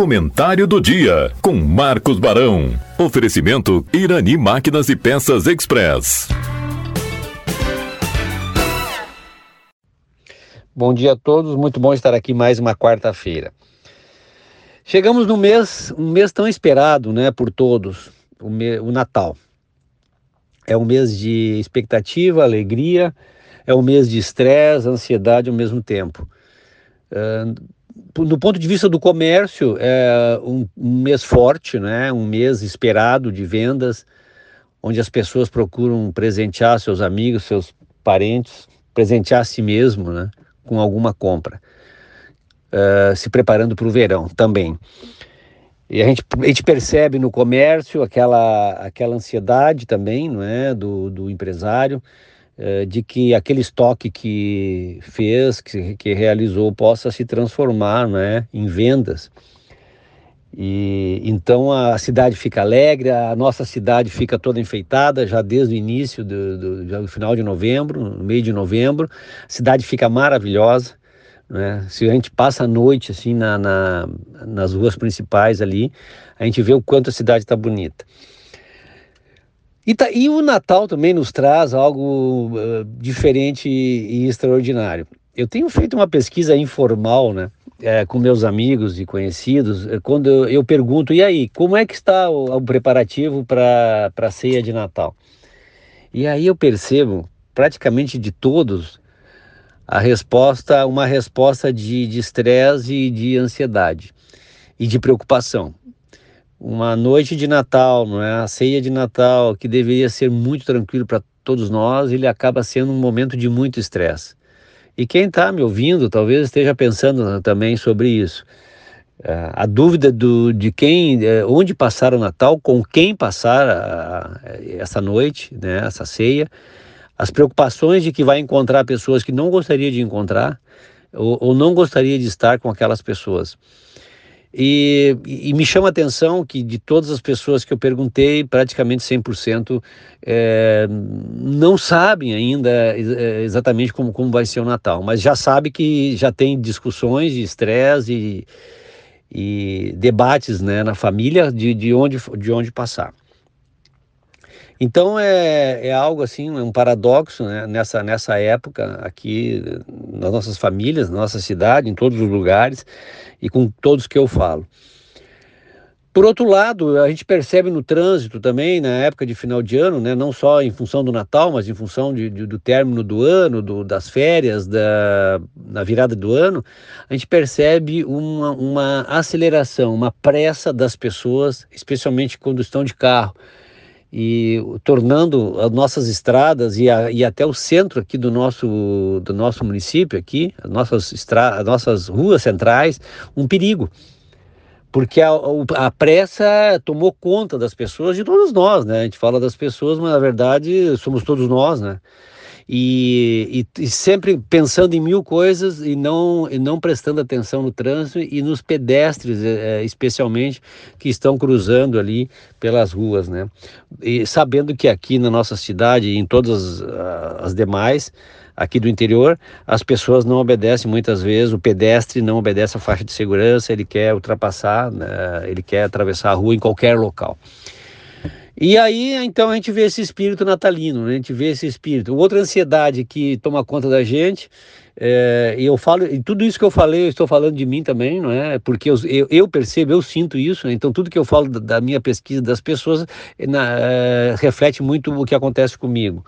Comentário do dia com Marcos Barão. Oferecimento Irani Máquinas e Peças Express. Bom dia a todos, muito bom estar aqui mais uma quarta-feira. Chegamos no mês, um mês tão esperado, né, por todos, o, me, o Natal. É um mês de expectativa, alegria, é um mês de estresse, ansiedade ao mesmo tempo. Uh, do ponto de vista do comércio, é um, um, mês forte, né? um mês esperado de vendas, onde as pessoas procuram presentear seus amigos, seus parentes, presentear a si mesmo né? com alguma compra, uh, se preparando para o verão também. E a gente, a gente percebe no comércio aquela, aquela ansiedade também não é? do, do empresário, de que aquele estoque que fez, que, que realizou, possa se transformar né, em vendas. E então a cidade fica alegre, a nossa cidade fica toda enfeitada já desde o início do, do, do final de novembro, no meio de novembro, a cidade fica maravilhosa. Né? Se a gente passa a noite assim na, na, nas ruas principais ali, a gente vê o quanto a cidade está bonita. E, tá, e o Natal também nos traz algo uh, diferente e, extraordinário. Eu tenho feito uma pesquisa informal, né, é, com meus amigos e conhecidos, é, quando eu, eu, pergunto, e aí, como é que está o, o preparativo para a ceia de Natal? E aí eu percebo, praticamente de todos, a resposta, uma resposta de estresse e de ansiedade e de preocupação uma noite de Natal, não é? A ceia de Natal, que deveria ser muito tranquilo para todos nós, ele acaba sendo um momento de muito estresse. E quem está me ouvindo talvez esteja pensando também sobre isso. É, a dúvida do, de quem, é, onde passar o Natal, com quem passar a, essa noite, né, essa ceia, as preocupações de que vai encontrar pessoas que não gostaria de encontrar ou, ou não gostaria de estar com aquelas pessoas. E, e, me chama a atenção que de todas as pessoas que eu perguntei, praticamente 100% é, não sabem ainda é, exatamente como, como vai ser o Natal, mas já sabe que já tem discussões de estresse e, e debates né, na família de, de, onde, de onde passar. Então é, é algo assim, é um paradoxo né, nessa, nessa época aqui nas nossas famílias, na nossa cidade, em todos os lugares e com todos que eu falo. Por outro lado, a gente percebe no trânsito também, na época de final de ano, né, não só em função do Natal, mas em função de, de, do término do ano, do, das férias, da, da virada do ano, a gente percebe uma, uma aceleração, uma pressa das pessoas, especialmente quando estão de carro e tornando as nossas estradas e, a, e, até o centro aqui do nosso, do nosso município aqui, as nossas, estra, as nossas ruas centrais, um perigo. Porque a, a pressa tomou conta das pessoas, de todos nós, né? A gente fala das pessoas, mas na verdade somos todos nós, né? E, e, e, sempre pensando em mil coisas e não, e não prestando atenção no trânsito e nos pedestres, é, especialmente, que estão cruzando ali pelas ruas, né? E sabendo que aqui na nossa cidade e em todas as, as demais, aqui do interior, as pessoas não obedecem muitas vezes, o pedestre não obedece a faixa de segurança, ele quer ultrapassar, né? ele quer atravessar a rua em qualquer local. E aí, então, a gente vê esse espírito natalino, né? a gente vê esse espírito. Outra ansiedade que toma conta da gente, é, e eu falo, e tudo isso que eu falei, eu estou falando de mim também, não é? Porque eu, eu, eu percebo, eu sinto isso, né? então tudo que eu falo da, da minha pesquisa das pessoas na, é, reflete muito o que acontece comigo.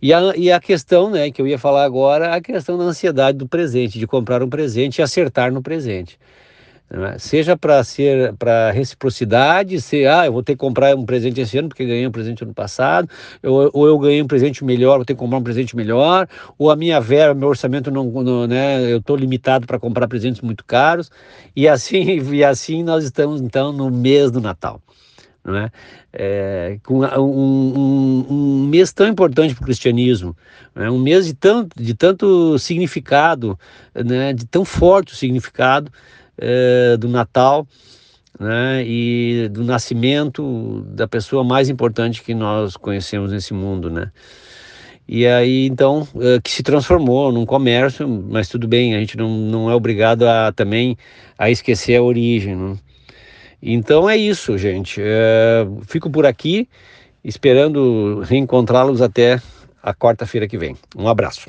E a, e a questão, né, que eu ia falar agora, a questão da ansiedade do presente, de comprar um presente e acertar no presente. Né? Seja para ser para reciprocidade, se ah, eu vou ter que comprar um presente esse ano porque ganhei um presente ano passado, ou, ou eu ganhei um presente melhor, vou ter que comprar um presente melhor, ou a minha verba, meu orçamento não, não né, eu estou limitado para comprar presentes muito caros, e assim e assim nós estamos então no mês do Natal. Não é? É, com um, um, um, mês tão importante para o cristianismo, né? um mês de tanto, de tanto significado, né? de tão forte o significado, é, do Natal né, e do nascimento da pessoa mais importante que nós conhecemos nesse mundo, né? E aí, então, é, que se transformou num comércio, mas tudo bem, a gente não, não é obrigado a também a esquecer a origem, né? Então é isso, gente. É, fico por aqui, esperando reencontrá-los até a quarta-feira que vem. Um abraço.